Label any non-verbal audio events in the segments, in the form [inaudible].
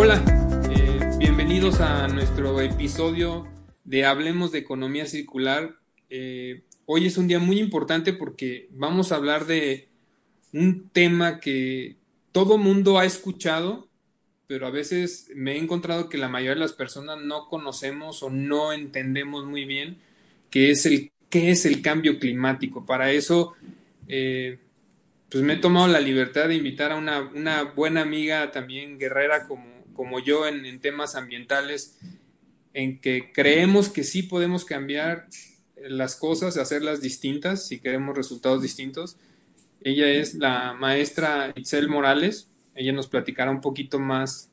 Hola, eh, bienvenidos a nuestro episodio de Hablemos de Economía Circular. Eh, hoy es un día muy importante porque vamos a hablar de un tema que todo mundo ha escuchado, pero a veces me he encontrado que la mayoría de las personas no conocemos o no entendemos muy bien qué es el, qué es el cambio climático. Para eso, eh, pues me he tomado la libertad de invitar a una, una buena amiga también guerrera como como yo en, temas ambientales, en que creemos que sí podemos cambiar las cosas, hacerlas distintas si queremos resultados distintos. Ella es la maestra Itzel Morales. Ella nos platicará un poquito más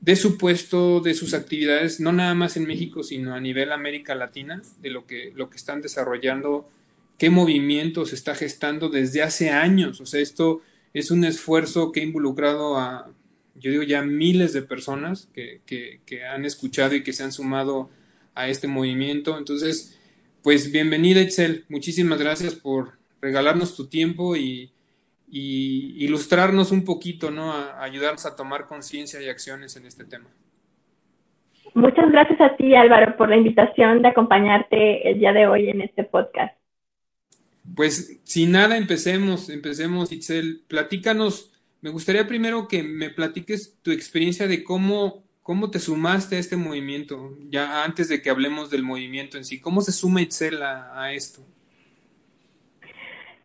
de su puesto, de sus actividades, no nada más en México, sino a nivel América Latina, de lo que, lo que están desarrollando, qué movimiento se está gestando desde hace años. O sea, esto es un esfuerzo que ha involucrado a yo digo ya miles de personas que, que, han escuchado y que se han sumado a este movimiento. Entonces, pues bienvenida Excel, muchísimas gracias por regalarnos tu tiempo y, ilustrarnos un poquito, ¿no? A, ayudarnos a tomar conciencia y acciones en este tema. Muchas gracias a ti, Álvaro, por la invitación de acompañarte el día de hoy en este podcast. Pues sin nada, empecemos, empecemos, Itzel. Platícanos me gustaría primero que me platiques tu experiencia de cómo, cómo te sumaste a este movimiento, ya antes de que hablemos del movimiento en sí. ¿Cómo se suma Itzel a, esto?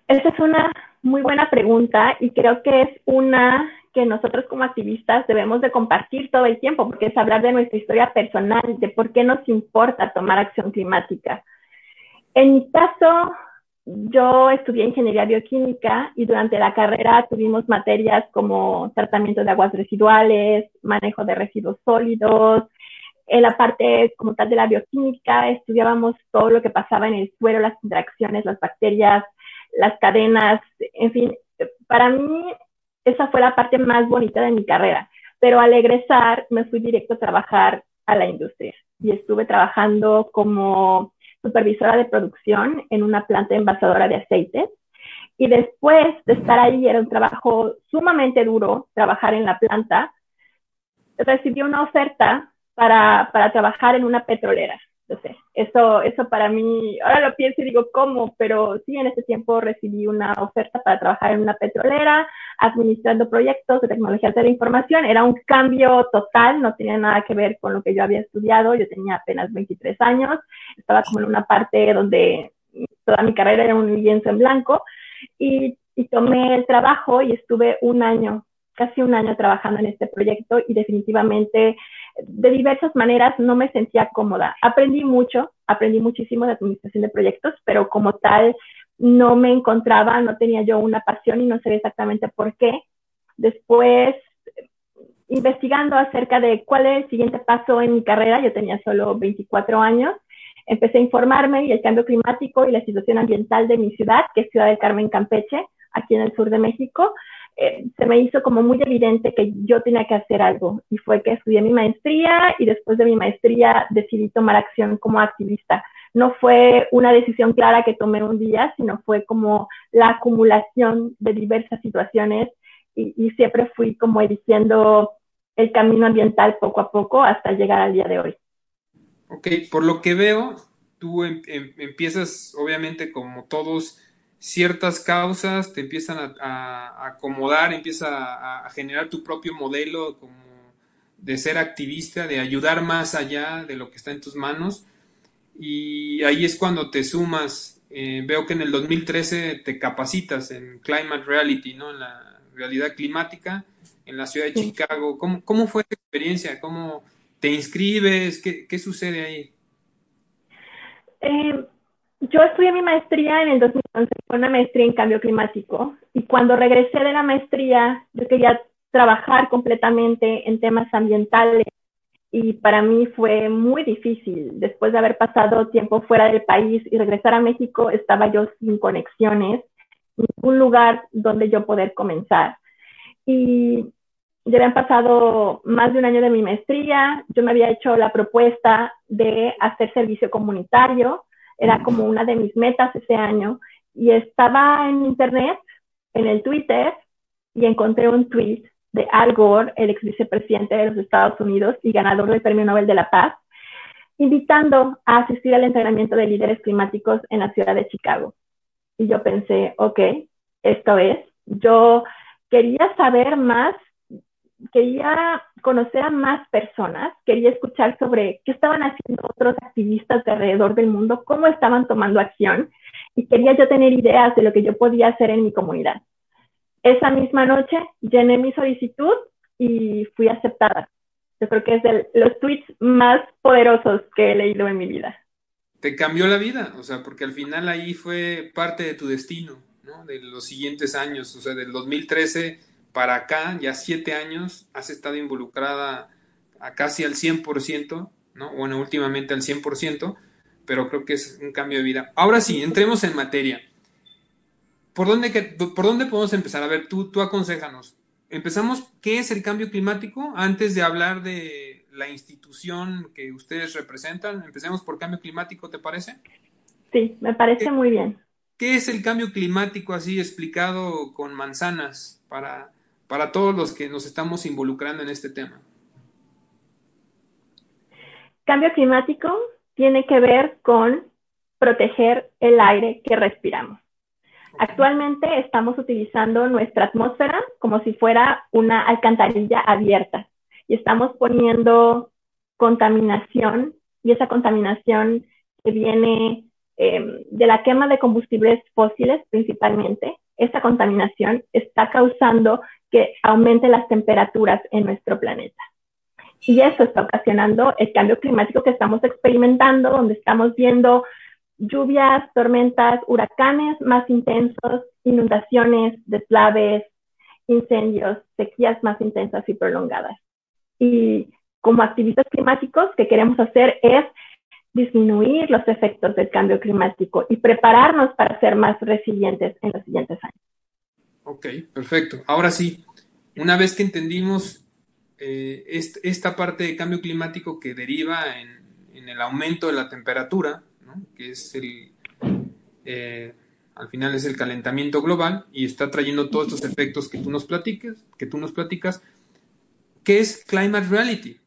Esa es una muy buena pregunta y creo que es una que nosotros como activistas debemos de compartir todo el tiempo, porque es hablar de nuestra historia personal, de por qué nos importa tomar acción climática. En mi caso, yo estudié ingeniería bioquímica y durante la carrera tuvimos materias como tratamiento de aguas residuales, manejo de residuos sólidos. En la parte como tal de la bioquímica estudiábamos todo lo que pasaba en el suelo, las interacciones, las bacterias, las cadenas, en fin, para mí esa fue la parte más bonita de mi carrera. Pero al egresar me fui directo a trabajar a la industria y estuve trabajando como supervisora de producción en una planta envasadora de aceites. Y después de estar ahí, era un trabajo sumamente duro, trabajar en la planta, recibí una oferta para, para trabajar en una petrolera. Entonces, eso, eso para mí, ahora lo pienso y digo, ¿cómo? Pero sí, en ese tiempo recibí una oferta para trabajar en una petrolera, administrando proyectos de tecnología de la información. Era un cambio total, no tenía nada que ver con lo que yo había estudiado. Yo tenía apenas 23 años, estaba como en una parte donde toda mi carrera era un lienzo en blanco y, y tomé el trabajo y estuve un año casi un año trabajando en este proyecto y definitivamente de diversas maneras no me sentía cómoda. Aprendí mucho, aprendí muchísimo de administración de proyectos, pero como tal no me encontraba, no tenía yo una pasión y no sé exactamente por qué. Después, investigando acerca de cuál es el siguiente paso en mi carrera, yo tenía solo 24 años, empecé a informarme y el cambio climático y la situación ambiental de mi ciudad, que es Ciudad del Carmen, Campeche, aquí en el sur de México, eh, se me hizo como muy evidente que yo tenía que hacer algo y fue que estudié mi maestría y después de mi maestría decidí tomar acción como activista. No fue una decisión clara que tomé un día, sino fue como la acumulación de diversas situaciones y, y siempre fui como eligiendo el camino ambiental poco a poco hasta llegar al día de hoy. Ok, por lo que veo, tú em, em, empiezas obviamente como todos ciertas causas, te empiezan a, acomodar, empieza a, generar tu propio modelo como de ser activista, de ayudar más allá de lo que está en tus manos. Y ahí es cuando te sumas. Eh, veo que en el 2013 te capacitas en Climate Reality, ¿no? En la realidad climática en la ciudad de Chicago. ¿Cómo, ¿Cómo, fue tu experiencia? ¿Cómo te inscribes? ¿Qué, qué sucede ahí? Eh, yo estudié mi maestría en el 2011, fue una maestría en cambio climático, y cuando regresé de la maestría, yo quería trabajar completamente en temas ambientales, y para mí fue muy difícil. Después de haber pasado tiempo fuera del país y regresar a México, estaba yo sin conexiones, ningún lugar donde yo poder comenzar. Y ya habían pasado más de un año de mi maestría, yo me había hecho la propuesta de hacer servicio comunitario, era como una de mis metas ese año y estaba en internet, en el Twitter, y encontré un tweet de Al Gore, el ex vicepresidente de los Estados Unidos y ganador del Premio Nobel de la Paz, invitando a asistir al entrenamiento de líderes climáticos en la ciudad de Chicago. Y yo pensé, ok, esto es, yo quería saber más, quería conocer a más personas, quería escuchar sobre qué estaban haciendo otros activistas de alrededor del mundo, cómo estaban tomando acción y quería yo tener ideas de lo que yo podía hacer en mi comunidad. Esa misma noche llené mi solicitud y fui aceptada. Yo creo que es de los tweets más poderosos que he leído en mi vida. Te cambió la vida, o sea, porque al final ahí fue parte de tu destino, ¿no? De los siguientes años, o sea, del 2013 para acá, ya siete años, has estado involucrada a casi al 100%, ¿no? Bueno, últimamente al 100%, pero creo que es un cambio de vida. Ahora sí, entremos en materia. ¿Por dónde, por dónde podemos empezar? A ver, tú, tú aconsejanos empezamos, ¿qué es el cambio climático? Antes de hablar de la institución que ustedes representan, empecemos por cambio climático, ¿te parece? Sí, me parece muy bien. ¿Qué es el cambio climático así explicado con manzanas para, para todos los que nos estamos involucrando en este tema? Cambio climático tiene que ver con proteger el aire que respiramos. Actualmente estamos utilizando nuestra atmósfera como si fuera una alcantarilla abierta y estamos poniendo contaminación y esa contaminación que viene em, de la quema de combustibles fósiles principalmente, esa contaminación está causando que aumente las temperaturas en nuestro planeta. Y eso está ocasionando el cambio climático que estamos experimentando, donde estamos viendo lluvias, tormentas, huracanes más intensos, inundaciones, deslaves, incendios, sequías más intensas y prolongadas. Y como activistas climáticos, que queremos hacer es disminuir los efectos del cambio climático y prepararnos para ser más resilientes en los siguientes años. Ok, perfecto. Ahora sí, una vez que entendimos eh, esta parte de cambio climático que deriva en el aumento de la temperatura, que es el, eh, al final es el calentamiento global y está trayendo todos estos efectos que tú nos platicas, que tú nos platicas. ¿Qué es Climate Reality?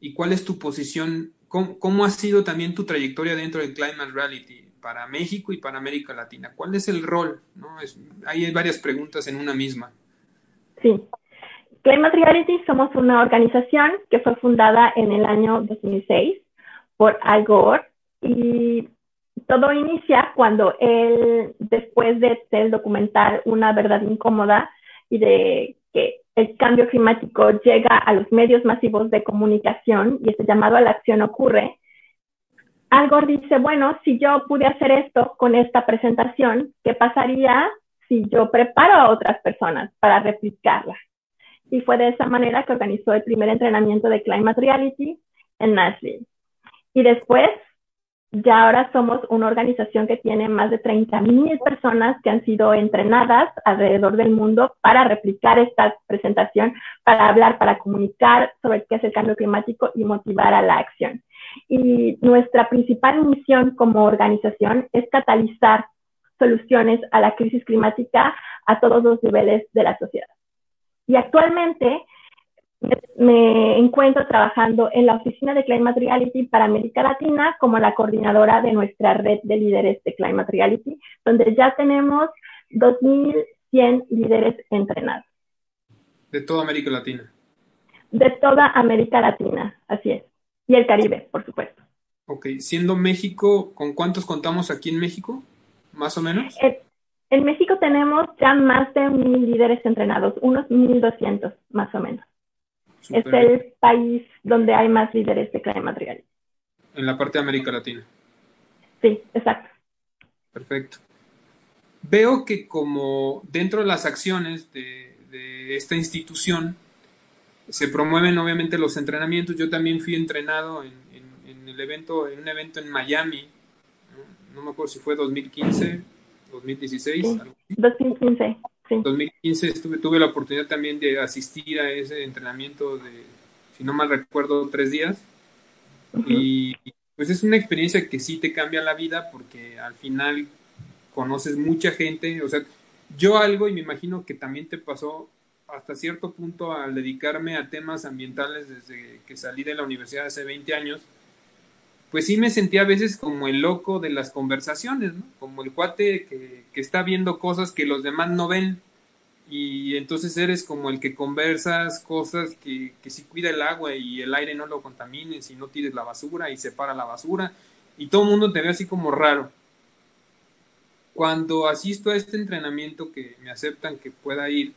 ¿Y cuál es tu posición? ¿Cómo, ha sido también tu trayectoria dentro del Climate Reality para México y para América Latina? ¿Cuál es el rol? ¿No? Es, hay varias preguntas en una misma. Sí. Climate Reality somos una organización que fue fundada en el año 2006 por Al Gore y todo inicia cuando él, después de el documental Una verdad incómoda y de que el cambio climático llega a los medios masivos de comunicación y ese llamado a la acción ocurre, Algor dice, bueno, si yo pude hacer esto con esta presentación, ¿qué pasaría si yo preparo a otras personas para replicarla? Y fue de esa manera que organizó el primer entrenamiento de Climate Reality en Nashville. Y después ya ahora somos una organización que tiene más de 30.000 personas que han sido entrenadas alrededor del mundo para replicar esta presentación, para hablar, para comunicar sobre qué es el cambio climático y motivar a la acción. Y nuestra principal misión como organización es catalizar soluciones a la crisis climática a todos los niveles de la sociedad. Y actualmente me encuentro trabajando en la oficina de Climate Reality para América Latina como la coordinadora de nuestra red de líderes de Climate Reality, donde ya tenemos 2.100 líderes entrenados. De toda América Latina. De toda América Latina, así es. Y el Caribe, por supuesto. Ok, siendo México, ¿con cuántos contamos aquí en México? ¿Más o menos? en México tenemos ya más de mil líderes entrenados, unos 1.200 más o menos. Es el país donde hay más líderes de climate reality. En la parte de América Latina. Sí, exacto. Perfecto. Veo que como dentro de las acciones de, esta institución se promueven obviamente los entrenamientos. Yo también fui entrenado en, el evento, en un evento en Miami. No, me acuerdo si fue 2015, 2016. 2015. En 2015 tuve la oportunidad también de asistir a ese entrenamiento de, si no mal recuerdo, tres días. Y pues es una experiencia que sí te cambia la vida porque al final conoces mucha gente. O sea, yo algo, y me imagino que también te pasó, hasta cierto punto al dedicarme a temas ambientales desde que salí de la universidad hace 20 años, pues sí me sentía a veces como el loco de las conversaciones, ¿no? Como el cuate que, que está viendo cosas que los demás no ven y entonces eres como el que conversas cosas que, que si cuida el agua y el aire no lo contamines y no tires la basura y separa la basura y todo el mundo te ve así como raro. Cuando asisto a este entrenamiento que me aceptan que pueda ir,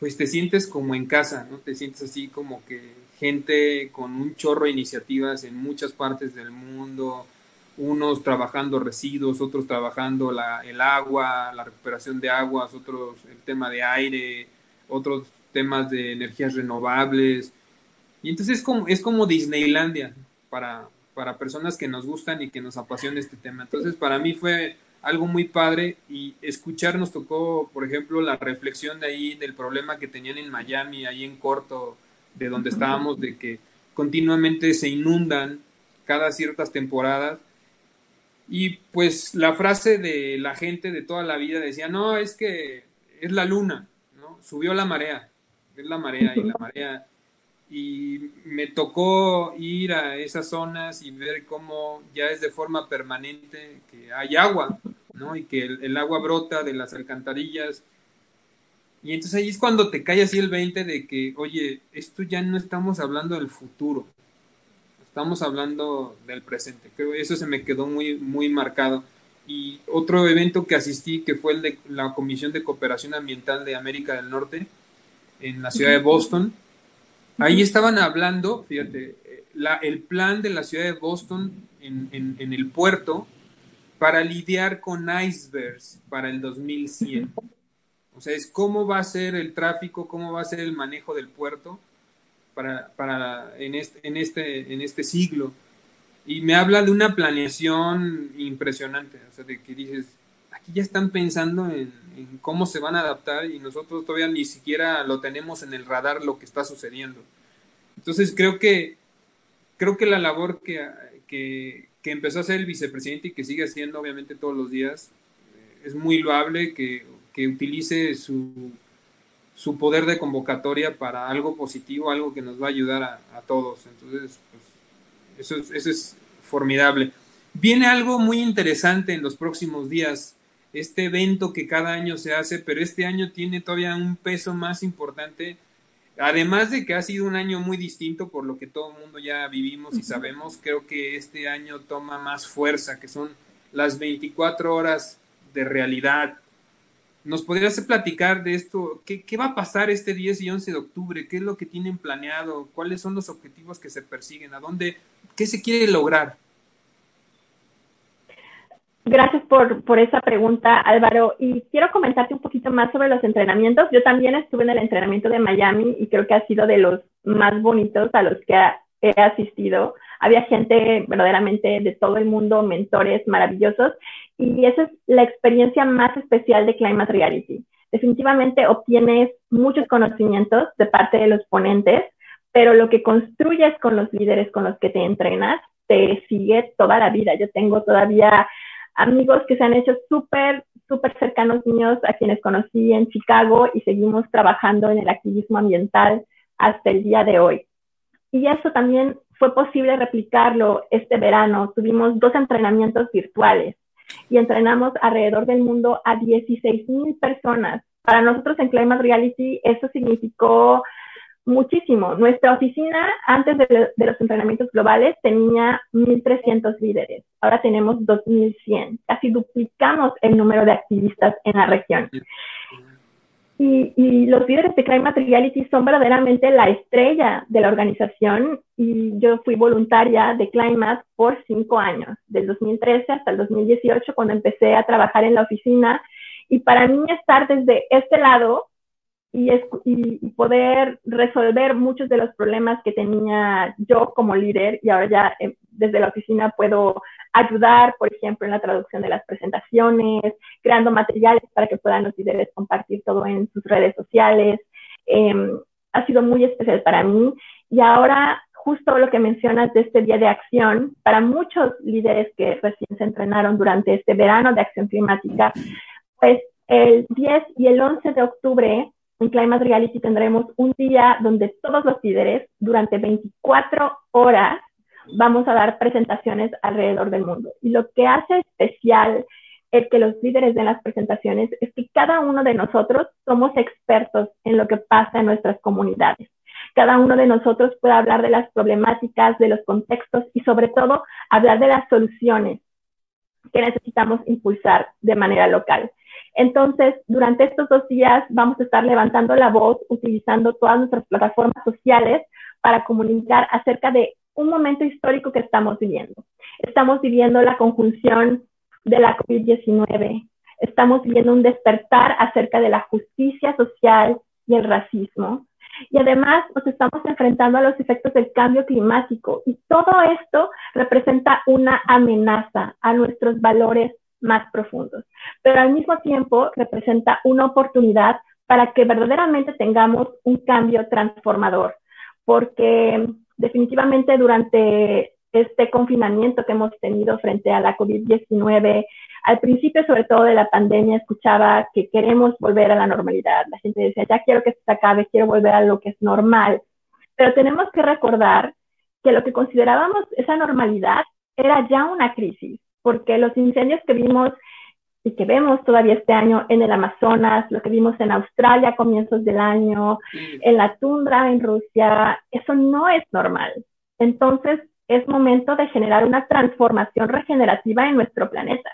pues te sientes como en casa, ¿no? Te sientes así como que gente con un chorro de iniciativas en muchas partes del mundo, unos trabajando residuos, otros trabajando la, el agua, la recuperación de aguas, otros el tema de aire, otros temas de energías renovables. Y entonces es como, es como Disneylandia para, para personas que nos gustan y que nos apasiona este tema. Entonces para mí fue algo muy padre y escuchar nos tocó, por ejemplo, la reflexión de ahí del problema que tenían en Miami, ahí en corto, de donde estábamos, de que continuamente se inundan cada ciertas temporadas y pues la frase de la gente de toda la vida decía, no, es que es la luna. Subió la marea, es la marea y la marea. Y me tocó ir a esas zonas y ver cómo ya es de forma permanente que hay agua, ¿no? Y que el agua brota de las alcantarillas. Y entonces ahí es cuando te cae así el 20 de que, oye, esto ya no estamos hablando del futuro, estamos hablando del presente. Creo que eso se me quedó muy, muy marcado. Y otro evento que asistí, que fue el de la Comisión de Cooperación Ambiental de América del Norte, en la ciudad de Boston, ahí estaban hablando, fíjate, la, el plan de la ciudad de Boston en, en, en el puerto para lidiar con icebergs para el 2100. O sea, es cómo va a ser el tráfico, cómo va a ser el manejo del puerto para, para en, este, en, este, en este siglo. Y me habla de una planeación impresionante, o sea, de que dices, aquí ya están pensando en, en, cómo se van a adaptar y nosotros todavía ni siquiera lo tenemos en el radar lo que está sucediendo. Entonces creo que, creo que la labor que, que, que empezó a hacer el vicepresidente y que sigue haciendo obviamente todos los días eh, es muy loable que, que utilice su su poder de convocatoria para algo positivo, algo que nos va a ayudar a, a todos. Entonces, pues, eso, es, eso es formidable. Viene algo muy interesante en los próximos días, este evento que cada año se hace, pero este año tiene todavía un peso más importante, además de que ha sido un año muy distinto por lo que todo el mundo ya vivimos y sabemos, creo que este año toma más fuerza, que son las 24 horas de realidad, ¿Nos podrías platicar de esto? ¿Qué, ¿Qué, va a pasar este 10 y 11 de octubre? ¿Qué es lo que tienen planeado? ¿Cuáles son los objetivos que se persiguen? ¿A dónde? ¿Qué se quiere lograr? Gracias por, por esa pregunta, Álvaro. Y quiero comentarte un poquito más sobre los entrenamientos. Yo también estuve en el entrenamiento de Miami y creo que ha sido de los más bonitos a los que he asistido. Había gente verdaderamente de todo el mundo, mentores maravillosos y esa es la experiencia más especial de Climate Reality. Definitivamente obtienes muchos conocimientos de parte de los ponentes, pero lo que construyes con los líderes con los que te entrenas te sigue toda la vida. Yo tengo todavía amigos que se han hecho súper, súper cercanos míos a quienes conocí en Chicago y seguimos trabajando en el activismo ambiental hasta el día de hoy. Y eso también fue posible replicarlo este verano. Tuvimos dos entrenamientos virtuales y entrenamos alrededor del mundo a 16 mil personas. Para nosotros en Climate Reality eso significó muchísimo. Nuestra oficina antes de, los entrenamientos globales tenía 1.300 líderes. Ahora tenemos 2.100. Casi duplicamos el número de activistas en la región. Y, y, los líderes de Climate Reality son verdaderamente la estrella de la organización y yo fui voluntaria de Climate por cinco años, del 2013 hasta el 2018 cuando empecé a trabajar en la oficina. Y para mí estar desde este lado y, poder resolver muchos de los problemas que tenía yo como líder y ahora ya eh, desde la oficina puedo ayudar, por ejemplo, en la traducción de las presentaciones, creando materiales para que puedan los líderes compartir todo en sus redes sociales. Eh, ha sido muy especial para mí y ahora justo lo que mencionas de este día de acción, para muchos líderes que recién se entrenaron durante este verano de acción climática, pues el 10 y el 11 de octubre en Climate Reality tendremos un día donde todos los líderes durante 24 horas vamos a dar presentaciones alrededor del mundo. Y lo que hace especial el que los líderes den las presentaciones es que cada uno de nosotros somos expertos en lo que pasa en nuestras comunidades. Cada uno de nosotros puede hablar de las problemáticas, de los contextos y sobre todo hablar de las soluciones que necesitamos impulsar de manera local. Entonces, durante estos dos días vamos a estar levantando la voz, utilizando todas nuestras plataformas sociales para comunicar acerca de un momento histórico que estamos viviendo. Estamos viviendo la conjunción de la COVID-19. Estamos viviendo un despertar acerca de la justicia social y el racismo. Y además nos estamos enfrentando a los efectos del cambio climático y todo esto representa una amenaza a nuestros valores más profundos, pero al mismo tiempo representa una oportunidad para que verdaderamente tengamos un cambio transformador, porque definitivamente durante este confinamiento que hemos tenido frente a la COVID-19. Al principio, sobre todo de la pandemia, escuchaba que queremos volver a la normalidad. La gente decía, ya quiero que esto se acabe, quiero volver a lo que es normal. Pero tenemos que recordar que lo que considerábamos esa normalidad era ya una crisis, porque los incendios que vimos y que vemos todavía este año en el Amazonas, lo que vimos en Australia a comienzos del año, en la tundra en Rusia, eso no es normal. Entonces, es momento de generar una transformación regenerativa en nuestro planeta.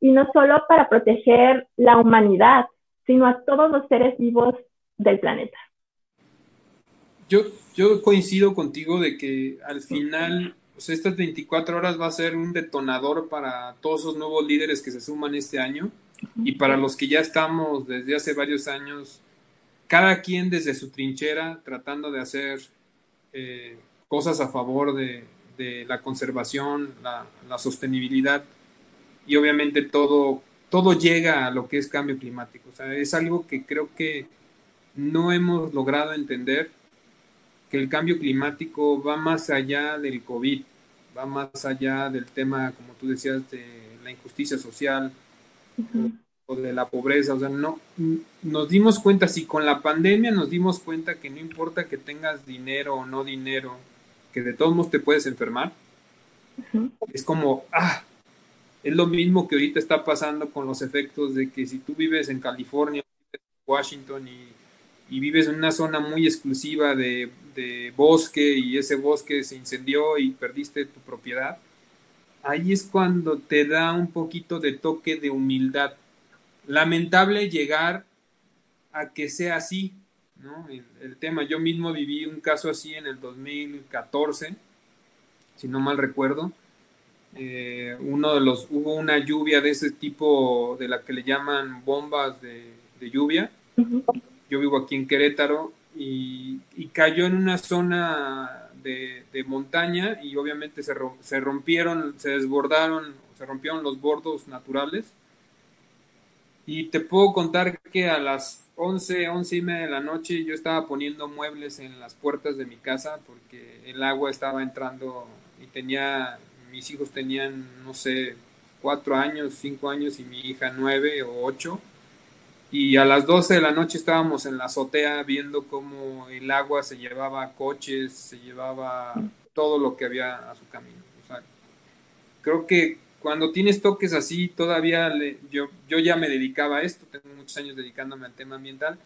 Y no solo para proteger la humanidad, sino a todos los seres vivos del planeta. Yo, yo coincido contigo de que al final, pues estas 24 horas va a ser un detonador para todos esos nuevos líderes que se suman este año. Y para los que ya estamos desde hace varios años, cada quien desde su trinchera tratando de hacer eh, cosas a favor de, de la conservación, la, sostenibilidad. Y obviamente todo, todo llega a lo que es cambio climático. O sea, es algo que creo que no hemos logrado entender que el cambio climático va más allá del COVID, va más allá del tema, como tú decías, de la injusticia social o, de la pobreza. O sea, no, nos dimos cuenta, si con la pandemia nos dimos cuenta que no importa que tengas dinero o no dinero, que de todos modos te puedes enfermar. Es como, ah, es lo mismo que ahorita está pasando con los efectos de que si tú vives en California, Washington y, y vives en una zona muy exclusiva de, de, bosque y ese bosque se incendió y perdiste tu propiedad, ahí es cuando te da un poquito de toque de humildad. Lamentable llegar a que sea así, ¿no? El, tema, yo mismo viví un caso así en el 2014, si no mal recuerdo. Eh, uno de los, hubo una lluvia de ese tipo, de la que le llaman bombas de, lluvia. Yo vivo aquí en Querétaro y, cayó en una zona de, montaña y obviamente se, se rompieron, se desbordaron, se rompieron los bordos naturales. Y te puedo contar que a las 11, 11 y media de la noche yo estaba poniendo muebles en las puertas de mi casa porque el agua estaba entrando y tenía, mis hijos tenían, no sé, cuatro años, cinco años y mi hija nueve o ocho. Y a las 12 de la noche estábamos en la azotea viendo cómo el agua se llevaba coches, se llevaba todo lo que había a su camino. creo que cuando tienes toques así, todavía yo, yo ya me dedicaba a esto, tengo muchos años dedicándome al tema ambiental,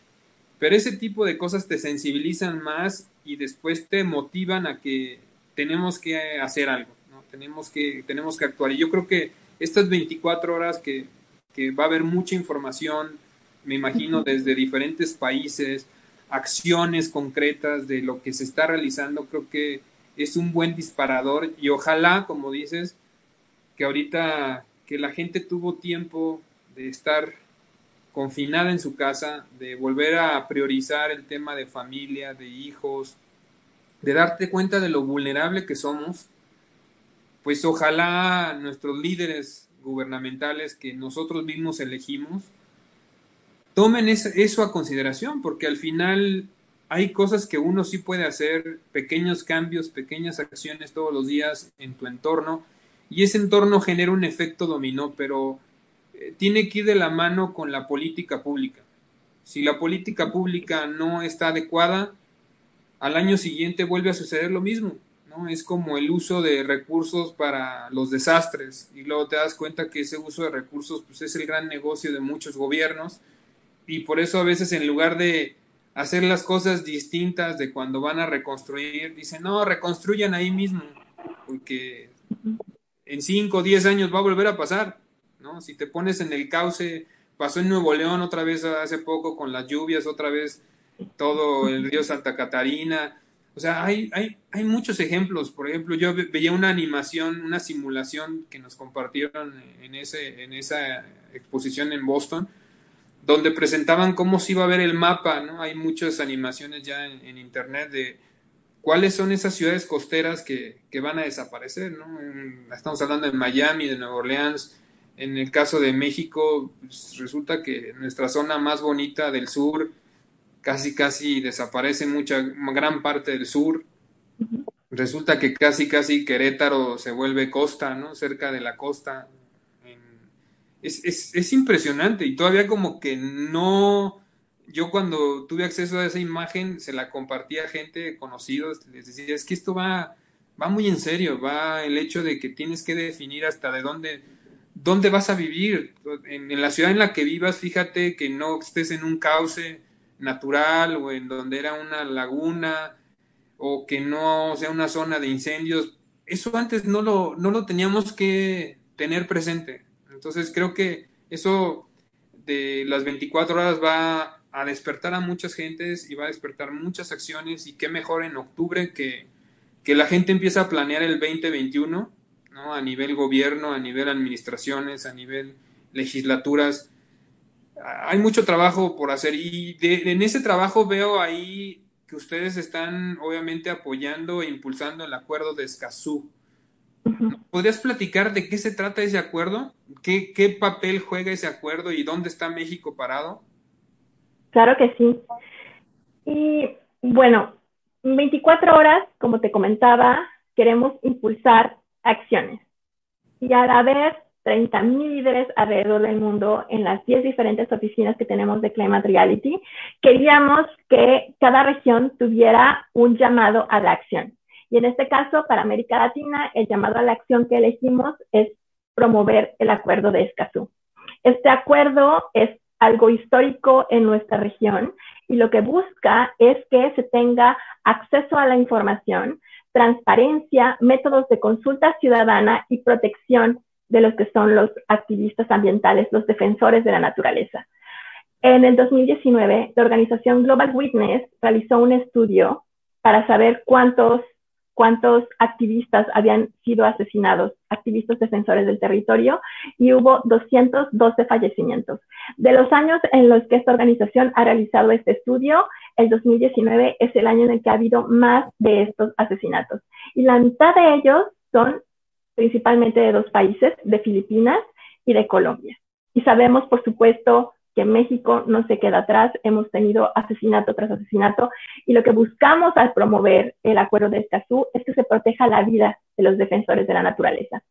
pero ese tipo de cosas te sensibilizan más y después te motivan a que tenemos que hacer algo, ¿no? tenemos, que, tenemos que actuar. Y yo creo que estas 24 horas que, que va a haber mucha información, me imagino, desde diferentes países, acciones concretas de lo que se está realizando, creo que es un buen disparador y ojalá, como dices, que ahorita que la gente tuvo tiempo de estar confinada en su casa, de volver a priorizar el tema de familia, de hijos, de darte cuenta de lo vulnerable que somos, pues ojalá nuestros líderes gubernamentales que nosotros mismos elegimos tomen eso a consideración, porque al final hay cosas que uno sí puede hacer, pequeños cambios, pequeñas acciones todos los días en tu entorno, y ese entorno genera un efecto dominó, pero eh, tiene que ir de la mano con la política pública. Si la política pública no está adecuada, al año siguiente vuelve a suceder lo mismo. ¿no? Es como el uso de recursos para los desastres y luego te das cuenta que ese uso de recursos pues, es el gran negocio de muchos gobiernos y por eso a veces en lugar de hacer las cosas distintas de cuando van a reconstruir, dicen, no, reconstruyan ahí mismo, porque en 5 o 10 años va a volver a pasar, ¿no? Si te pones en el cauce, pasó en Nuevo León otra vez hace poco con las lluvias, otra vez todo el río Santa Catarina, o sea, hay, hay, hay muchos ejemplos. Por ejemplo, yo veía una animación, una simulación que nos compartieron en, ese, en esa exposición en Boston, donde presentaban cómo se iba a ver el mapa, ¿no? Hay muchas animaciones ya en, internet de cuáles son esas ciudades costeras que, que van a desaparecer, ¿no? estamos hablando de Miami, de Nueva Orleans, en el caso de México, pues, resulta que nuestra zona más bonita del sur casi casi desaparece mucha gran parte del sur. Resulta que casi casi Querétaro se vuelve costa, ¿no? Cerca de la costa es, impresionante y todavía como que no, yo cuando tuve acceso a esa imagen se la compartía a gente conocidos, les decía, es que esto va, va muy en serio, va el hecho de que tienes que definir hasta de dónde, dónde vas a vivir. En, en la ciudad en la que vivas, fíjate que no estés en un cauce natural o en donde era una laguna o que no sea una zona de incendios. Eso antes no lo, no lo teníamos que tener presente. Entonces creo que eso de las 24 horas va a despertar a muchas gentes y va a despertar muchas acciones y qué mejor en octubre que, que la gente empieza a planear el 2021, ¿no? A nivel gobierno, a nivel administraciones, a nivel legislaturas. Hay mucho trabajo por hacer y en ese trabajo veo ahí que ustedes están obviamente apoyando e impulsando el acuerdo de Escazú. ¿Podrías platicar de qué se trata ese acuerdo? ¿Qué, ¿Qué papel juega ese acuerdo y dónde está México parado? Claro que sí. Y bueno, 24 horas, como te comentaba, queremos impulsar acciones. Y al haber 30.000 líderes alrededor del mundo en las 10 diferentes oficinas que tenemos de Climate Reality, queríamos que cada región tuviera un llamado a la acción. Y en este caso, para América Latina, el llamado a la acción que elegimos es promover el acuerdo de Escazú. Este acuerdo es algo histórico en nuestra región y lo que busca es que se tenga acceso a la información, transparencia, métodos de consulta ciudadana y protección de los que son los activistas ambientales, los defensores de la naturaleza. En el 2019, la organización Global Witness realizó un estudio para saber cuántos cuántos activistas habían sido asesinados, activistas defensores del territorio, y hubo 212 fallecimientos. De los años en los que esta organización ha realizado este estudio, el 2019 es el año en el que ha habido más de estos asesinatos. Y la mitad de ellos son principalmente de dos países, de Filipinas y de Colombia. Y sabemos, por supuesto, que México no se queda atrás, hemos tenido asesinato tras asesinato y lo que buscamos al promover el acuerdo de Escazú es que se proteja la vida de los defensores de la naturaleza.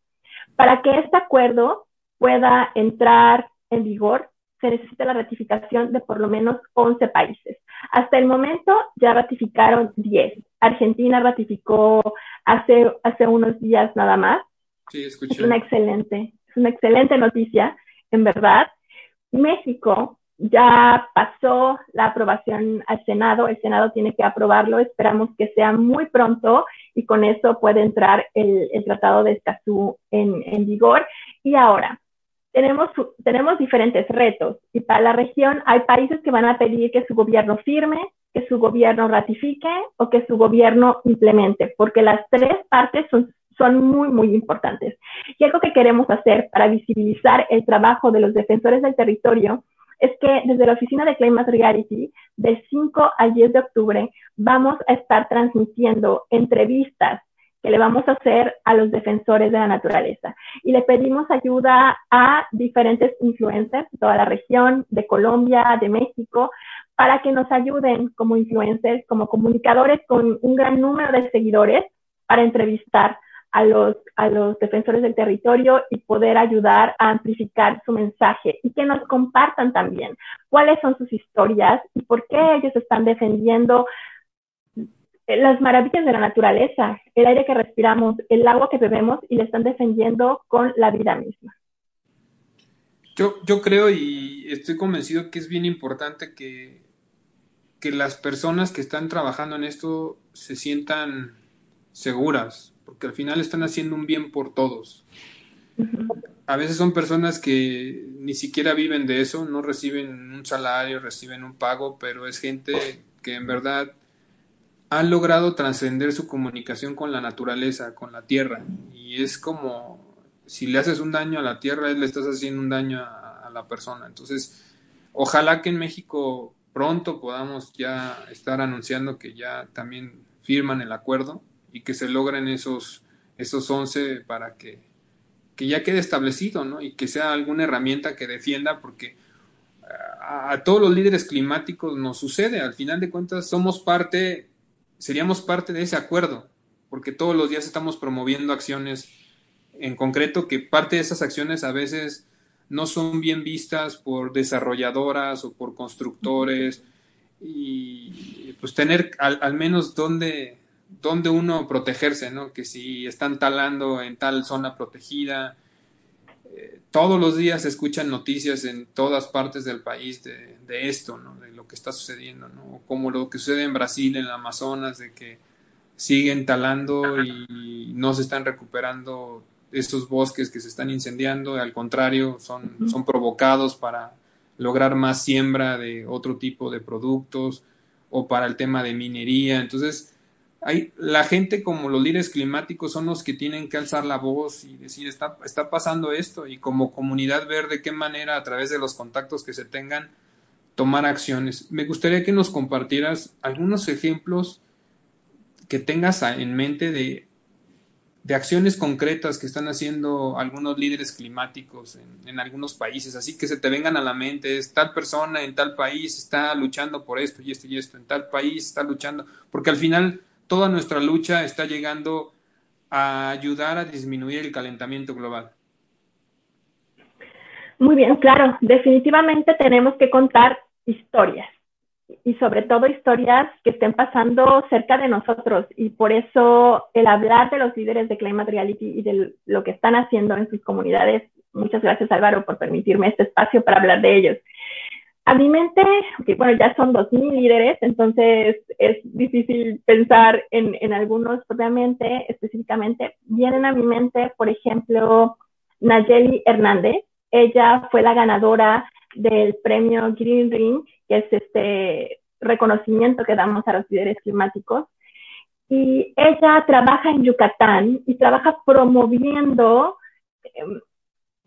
Para que este acuerdo pueda entrar en vigor, se necesita la ratificación de por lo menos 11 países. Hasta el momento ya ratificaron 10. Argentina ratificó hace, hace unos días nada más. Sí, escuché. Es una excelente, es una excelente noticia, en verdad. México ya pasó la aprobación al Senado, el Senado tiene que aprobarlo, esperamos que sea muy pronto y con eso puede entrar el, Tratado de Escazú en, vigor. Y ahora, tenemos, tenemos diferentes retos y para la región hay países que van a pedir que su gobierno firme, que su gobierno ratifique o que su gobierno implemente, porque las tres partes son son muy, muy importantes. Y algo que queremos hacer para visibilizar el trabajo de los defensores del territorio es que desde la oficina de Climate Reality, del 5 al 10 de octubre, vamos a estar transmitiendo entrevistas que le vamos a hacer a los defensores de la naturaleza. Y le pedimos ayuda a diferentes influencers de toda la región, de Colombia, de México, para que nos ayuden como influencers, como comunicadores con un gran número de seguidores para entrevistar a los, a los defensores del territorio y poder ayudar a amplificar su mensaje y que nos compartan también cuáles son sus historias y por qué ellos están defendiendo las maravillas de la naturaleza, el aire que respiramos, el agua que bebemos y le están defendiendo con la vida misma. Yo, yo creo y estoy convencido que es bien importante que, que las personas que están trabajando en esto se sientan seguras, porque al final están haciendo un bien por todos. A veces son personas que ni siquiera viven de eso, no reciben un salario, reciben un pago, pero es gente que en verdad ha logrado trascender su comunicación con la naturaleza, con la tierra. Y es como si le haces un daño a la tierra, le estás haciendo un daño a, la persona. Entonces, ojalá que en México pronto podamos ya estar anunciando que ya también firman el acuerdo y que se logren esos, esos 11 para que, que ya quede establecido, ¿no? Y que sea alguna herramienta que defienda, porque a, a, todos los líderes climáticos nos sucede, al final de cuentas somos parte, seríamos parte de ese acuerdo, porque todos los días estamos promoviendo acciones en concreto que parte de esas acciones a veces no son bien vistas por desarrolladoras o por constructores. Y pues tener al, menos donde, donde uno protegerse, ¿no? Que si están talando en tal zona protegida, eh, todos los días se escuchan noticias en todas partes del país de, de, esto, ¿no? De lo que está sucediendo, ¿no? Como lo que sucede en Brasil, en el Amazonas, de que siguen talando y no se están recuperando esos bosques que se están incendiando, al contrario, son, son provocados para lograr más siembra de otro tipo de productos o para el tema de minería. Entonces, hay, la gente como los líderes climáticos son los que tienen que alzar la voz y decir, está, está pasando esto y como comunidad ver de qué manera a través de los contactos que se tengan tomar acciones. Me gustaría que nos compartieras algunos ejemplos que tengas en mente de de acciones concretas que están haciendo algunos líderes climáticos en, algunos países, así que se te vengan a la mente, es tal persona en tal país está luchando por esto y esto y esto, en tal país está luchando, porque al final toda nuestra lucha está llegando a ayudar a disminuir el calentamiento global. Muy bien, claro, definitivamente tenemos que contar historias y sobre todo historias que estén pasando cerca de nosotros. Y por eso el hablar de los líderes de Climate Reality y de lo que están haciendo en sus comunidades, muchas gracias Álvaro por permitirme este espacio para hablar de ellos. A mi mente, bueno, ya son 2.000 líderes, entonces es difícil pensar en, algunos propiamente, específicamente. Vienen a mi mente, por ejemplo, Nayeli Hernández. Ella fue la ganadora del premio Green Ring, que es este reconocimiento que damos a los líderes climáticos. Y ella trabaja en Yucatán y trabaja promoviendo eh,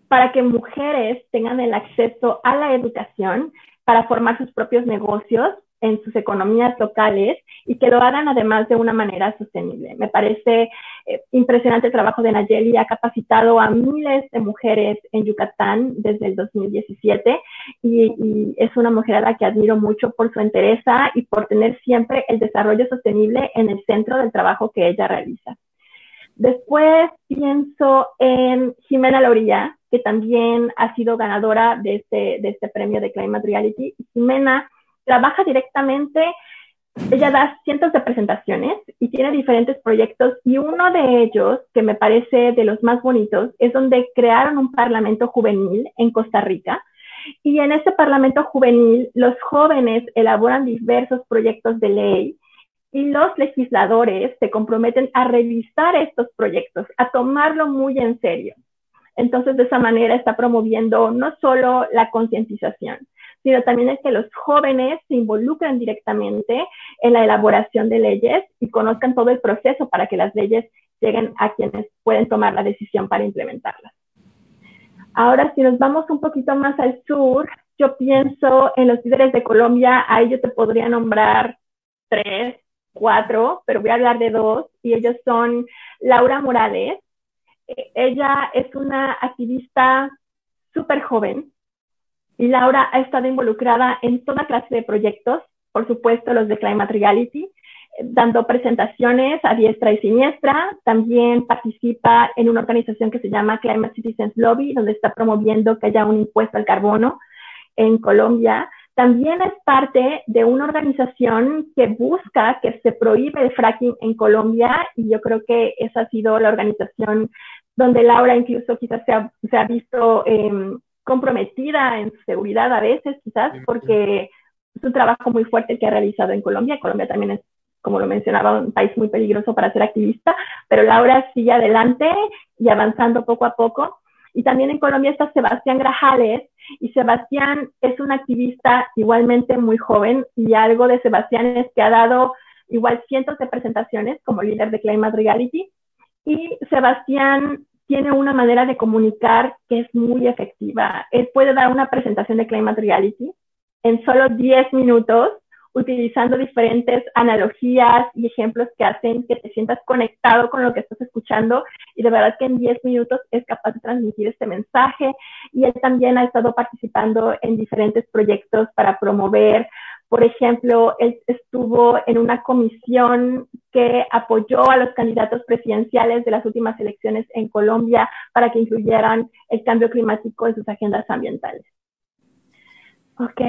para que mujeres tengan el acceso a la educación para formar sus propios negocios en sus economías locales y que lo hagan además de una manera sostenible. Me parece eh, impresionante el trabajo de Nayeli, ha capacitado a miles de mujeres en Yucatán desde el 2017 y, y, es una mujer a la que admiro mucho por su entereza y por tener siempre el desarrollo sostenible en el centro del trabajo que ella realiza. Después pienso en Jimena Lorilla, que también ha sido ganadora de este, de este premio de Climate Reality. Jimena trabaja directamente, ella da cientos de presentaciones y tiene diferentes proyectos y uno de ellos, que me parece de los más bonitos, es donde crearon un parlamento juvenil en Costa Rica. Y en ese parlamento juvenil, los jóvenes elaboran diversos proyectos de ley y los legisladores se comprometen a revisar estos proyectos, a tomarlo muy en serio. Entonces, de esa manera está promoviendo no solo la concientización, sino también es que los jóvenes se involucren directamente en la elaboración de leyes y conozcan todo el proceso para que las leyes lleguen a quienes pueden tomar la decisión para implementarlas. Ahora, si nos vamos un poquito más al sur, yo pienso en los líderes de Colombia, ahí yo te podría nombrar tres, cuatro, pero voy a hablar de dos, y ellos son Laura Morales. Ella es una activista súper joven, y Laura ha estado involucrada en toda clase de proyectos, por supuesto los de Climate Reality. dando presentaciones a diestra y siniestra. También participa en una organización que se llama Climate Citizens Lobby, donde está promoviendo que haya un impuesto al carbono en Colombia. También es parte de una organización que busca que se prohíbe el fracking en Colombia y yo creo que esa ha sido la organización donde Laura incluso quizás se ha, se ha visto eh, comprometida en su seguridad a veces, quizás porque es un trabajo muy fuerte que ha realizado en Colombia. Colombia también es, como lo mencionaba, un país muy peligroso para ser activista, pero Laura sigue adelante y avanzando poco a poco. Y también en Colombia está Sebastián Grajales, y Sebastián es un activista igualmente muy joven, y algo de Sebastián es que ha dado igual cientos de presentaciones como líder de Climate Reality, y Sebastián tiene una manera de comunicar que es muy efectiva. Él puede dar una presentación de Climate Reality en solo 10 minutos, utilizando diferentes analogías y ejemplos que hacen que te sientas conectado con lo que estás escuchando. Y de verdad que en 10 minutos es capaz de transmitir este mensaje. Y él también ha estado participando en diferentes proyectos para promover. Por ejemplo, él estuvo en una comisión que apoyó a los candidatos presidenciales de las últimas elecciones en Colombia para que incluyeran el cambio climático en sus agendas ambientales. Ok,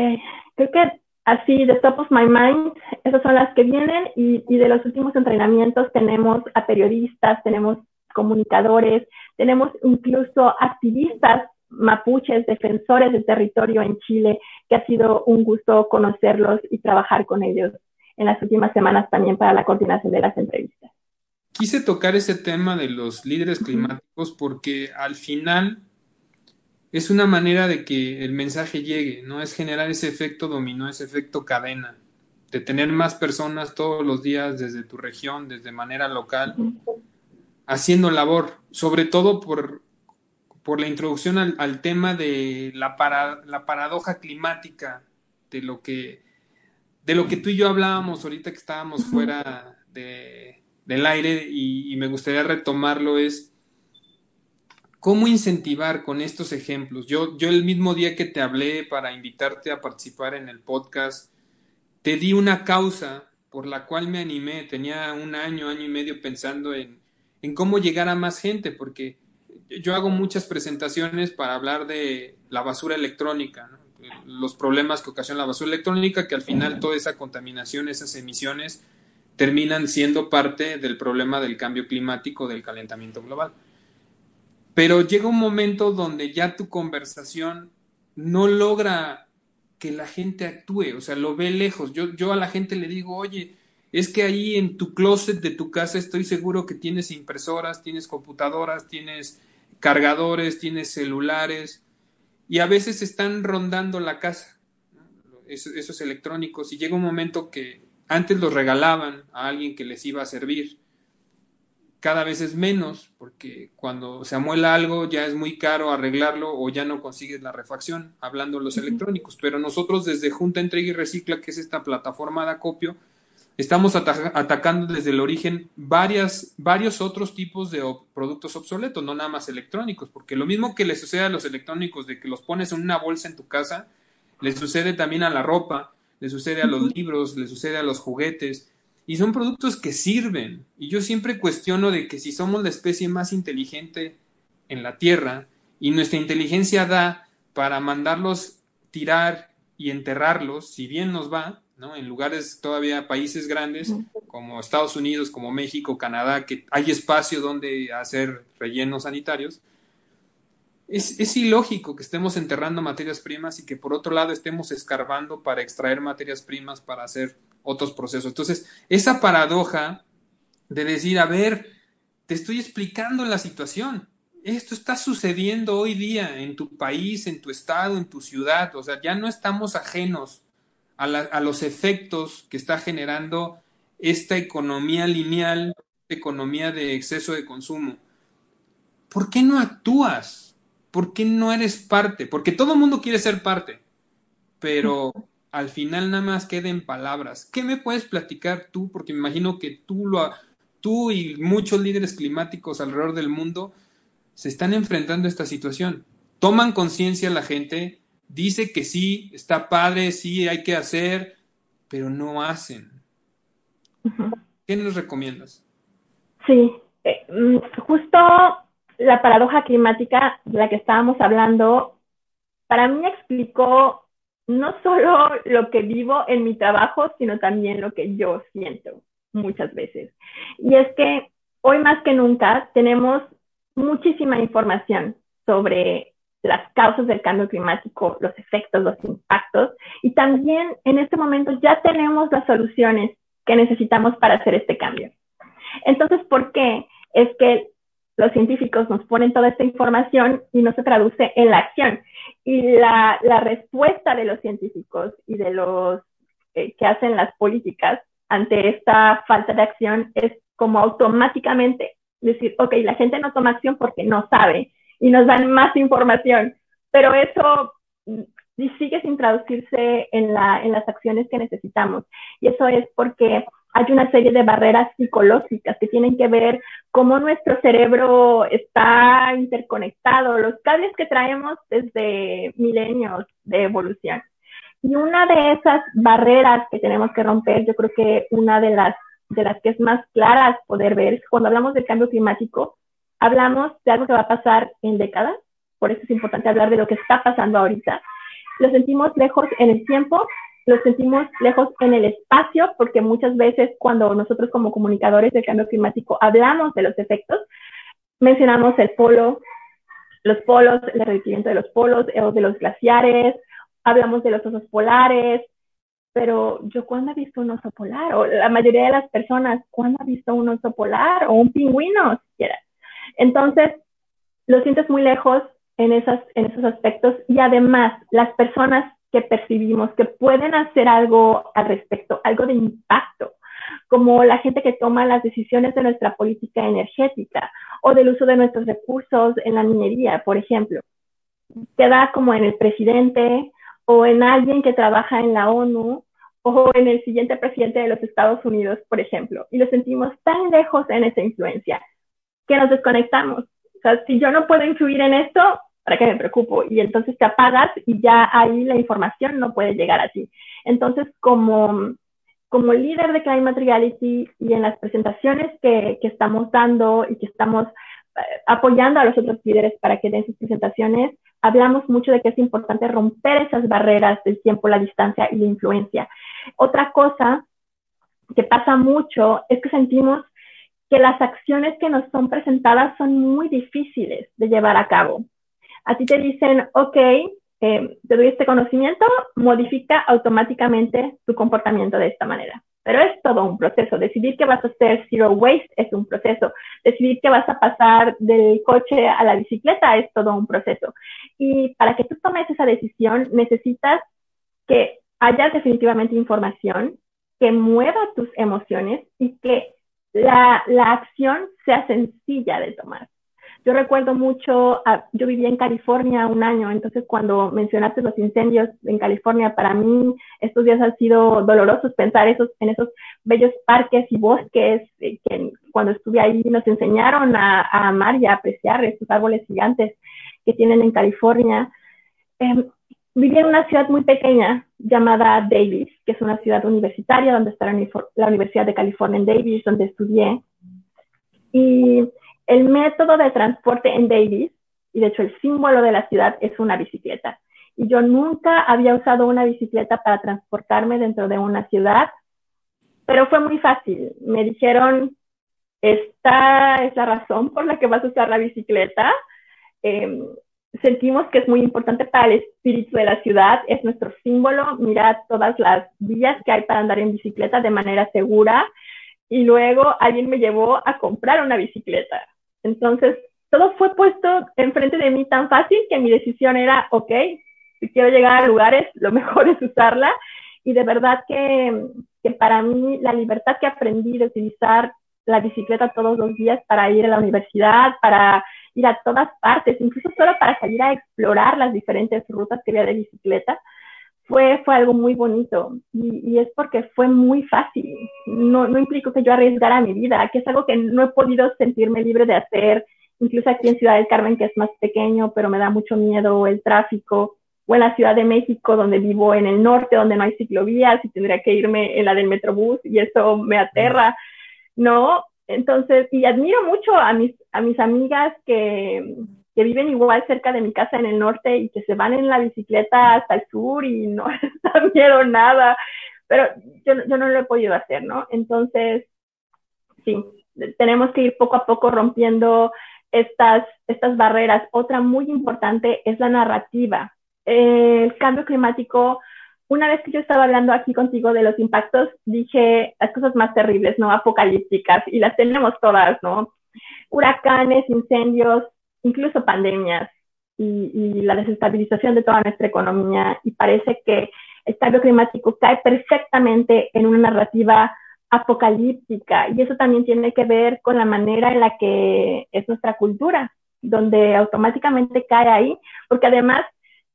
creo que así, de top of my mind, esas son las que vienen y, y de los últimos entrenamientos tenemos a periodistas, tenemos comunicadores, tenemos incluso activistas mapuches, defensores del territorio en Chile, que ha sido un gusto conocerlos y trabajar con ellos en las últimas semanas también para la coordinación de las entrevistas. Quise tocar ese tema de los líderes climáticos porque al final es una manera de que el mensaje llegue, ¿no? Es generar ese efecto dominó, ese efecto cadena, de tener más personas todos los días desde tu región, desde manera local, haciendo labor, sobre todo por por la introducción al, tema de la, la paradoja climática, de lo que de lo que tú y yo hablábamos ahorita que estábamos fuera de, del aire y, me gustaría retomarlo es cómo incentivar con estos ejemplos. Yo, yo el mismo día que te hablé para invitarte a participar en el podcast, te di una causa por la cual me animé. Tenía un año, año y medio pensando en, en cómo llegar a más gente, porque yo hago muchas presentaciones para hablar de la basura electrónica, los problemas que ocasiona la basura electrónica, que al final toda esa contaminación, esas emisiones, terminan siendo parte del problema del cambio climático, del calentamiento global. Pero llega un momento donde ya tu conversación no logra que la gente actúe, o sea, lo ve lejos. Yo, a la gente le digo, oye, es que ahí en tu closet de tu casa estoy seguro que tienes impresoras, tienes computadoras, tienes cargadores, tienes celulares y a veces están rondando la casa, esos, electrónicos, y llega un momento que antes los regalaban a alguien que les iba a servir. Cada vez es menos, porque cuando se amuela algo ya es muy caro arreglarlo o ya no consigues la refacción, hablando de los electrónicos. Pero nosotros desde Junta Entrega y Recicla, que es esta plataforma de acopio, estamos atacando desde el origen varias, varios otros tipos de productos obsoletos, no nada más electrónicos, porque lo mismo que le sucede a los electrónicos de que los pones en una bolsa en tu casa, le sucede también a la ropa, le sucede a los libros, le sucede a los juguetes, y son productos que sirven. Y yo siempre cuestiono de que si somos la especie más inteligente en la Tierra y nuestra inteligencia da para mandarlos tirar y enterrarlos, si bien nos va, en lugares todavía países grandes como Estados Unidos, como México, Canadá, que hay espacio donde hacer rellenos sanitarios, es, es, ilógico que estemos enterrando materias primas y que por otro lado estemos escarbando para extraer materias primas para hacer otros procesos. Entonces, esa paradoja de decir, a ver, te estoy explicando la situación. Esto está sucediendo hoy día en tu país, en tu estado, en tu ciudad. O sea, ya no estamos ajenos a, los efectos que está generando esta economía lineal, economía de exceso de consumo. ¿Por qué no actúas? ¿Por qué no eres parte? Porque todo el mundo quiere ser parte, pero al final nada más queda en palabras. ¿Qué me puedes platicar tú? Porque me imagino que tú, lo, tú y muchos líderes climáticos alrededor del mundo se están enfrentando a esta situación. Toman conciencia la gente, dice que sí, está padre, sí, hay que hacer, pero no hacen. ¿Qué nos recomiendas? Sí, eh, mm, justo la paradoja climática de la que estábamos hablando, para mí explicó no solo lo que vivo en mi trabajo, sino también lo que yo siento muchas veces. Y es que hoy más que nunca tenemos muchísima información sobre las causas del cambio climático, los efectos, los impactos, y también en este momento ya tenemos las soluciones que necesitamos para hacer este cambio. Entonces, ¿por qué? Es que los científicos nos ponen toda esta información y no se traduce en la acción. Y la, la respuesta de los científicos y de los eh, que hacen las políticas ante esta falta de acción es como automáticamente decir, ok, la gente no toma acción porque no sabe y nos dan más información, pero eso sigue sin traducirse en, la, en las acciones que necesitamos. Y eso es porque hay una serie de barreras psicológicas que tienen que ver cómo nuestro cerebro está interconectado, los cables que traemos desde milenios de evolución. Y una de esas barreras que tenemos que romper, yo creo que una de las, de las que es más claras poder ver es cuando hablamos del cambio climático, hablamos de algo que va a pasar en décadas, por eso es importante hablar de lo que está pasando ahorita. Lo sentimos lejos en el tiempo, lo sentimos lejos en el espacio, porque muchas veces cuando nosotros como comunicadores del cambio climático hablamos de los efectos, mencionamos el polo, los polos, el derretimiento de los polos o de los glaciares, hablamos de los osos polares, pero yo cuándo he visto un oso polar, o la mayoría de las personas, ¿cuándo ha visto un oso polar o un pingüino siquiera? Entonces, lo sientes muy lejos en, esas, en esos aspectos y además las personas que percibimos que pueden hacer algo al respecto, algo de impacto, como la gente que toma las decisiones de nuestra política energética o del uso de nuestros recursos en la minería, por ejemplo. Queda como en el presidente o en alguien que trabaja en la ONU o en el siguiente presidente de los Estados Unidos, por ejemplo, y lo sentimos tan lejos en esa influencia que nos desconectamos. O sea, si yo no puedo influir en esto, ¿para qué me preocupo? Y entonces te apagas y ya ahí la información no puede llegar a ti. Entonces, como, como líder de Climate Reality y en las presentaciones que, que estamos dando y que estamos eh, apoyando a los otros líderes para que den sus presentaciones, hablamos mucho de que es importante romper esas barreras del tiempo, la distancia y la influencia. Otra cosa que pasa mucho es que sentimos que las acciones que nos son presentadas son muy difíciles de llevar a cabo. A ti te dicen, ok, eh, te doy este conocimiento, modifica automáticamente tu comportamiento de esta manera. Pero es todo un proceso. Decidir que vas a hacer zero waste es un proceso. Decidir que vas a pasar del coche a la bicicleta es todo un proceso. Y para que tú tomes esa decisión, necesitas que haya definitivamente información que mueva tus emociones y que la, la acción sea sencilla de tomar. Yo recuerdo mucho, yo vivía en California un año, entonces cuando mencionaste los incendios en California, para mí estos días han sido dolorosos pensar esos, en esos bellos parques y bosques eh, que cuando estuve ahí nos enseñaron a, amar y a apreciar estos árboles gigantes que tienen en California. Eh, vivía en una ciudad muy pequeña llamada Davis, que es una ciudad universitaria donde está la Universidad de California en Davis, donde estudié. Y el método de transporte en Davis, y de hecho el símbolo de la ciudad es una bicicleta. Y yo nunca había usado una bicicleta para transportarme dentro de una ciudad, pero fue muy fácil. Me dijeron, esta es la razón por la que vas a usar la bicicleta. Em, sentimos que es muy importante para el espíritu de la ciudad, es nuestro símbolo. Mira todas las vías que hay para andar en bicicleta de manera segura. Y luego alguien me llevó a comprar una bicicleta. Entonces, todo fue puesto enfrente de mí tan fácil que mi decisión era, ok, si quiero llegar a lugares, lo [laughs] mejor es usarla. Y de verdad que, que para mí la libertad que aprendí de utilizar la bicicleta todos los días para ir a la universidad, para ir a todas partes, incluso solo para salir a explorar las diferentes rutas que había de bicicleta, fue, fue algo muy bonito y, y, es porque fue muy fácil. No, no implicó que yo arriesgara mi vida, que es algo que no he podido sentirme libre de hacer, incluso aquí en Ciudad del Carmen, que es más pequeño, pero me da mucho miedo el tráfico. o en la Ciudad de México, donde vivo en el norte, donde no hay ciclovías y tendría que irme en la del Metrobús y eso me aterra, ¿no? Entonces, y admiro mucho a mis, a mis amigas que, que viven igual cerca de mi casa en el norte y que se van en la bicicleta hasta el sur y no [laughs] miedo nada, pero yo, yo no lo he podido hacer, ¿no? Entonces, sí, tenemos que ir poco a poco rompiendo estas, estas barreras. Otra muy importante es la narrativa. El cambio climático, una vez que yo estaba hablando aquí contigo de los impactos, dije las cosas más terribles, ¿no? Apocalípticas, y las tenemos todas, ¿no? Huracanes, incendios, incluso pandemias y, y la desestabilización de toda nuestra economía. Y parece que el cambio climático cae perfectamente en una narrativa apocalíptica y eso también tiene que ver con la manera en la que es nuestra cultura, donde automáticamente cae ahí, porque además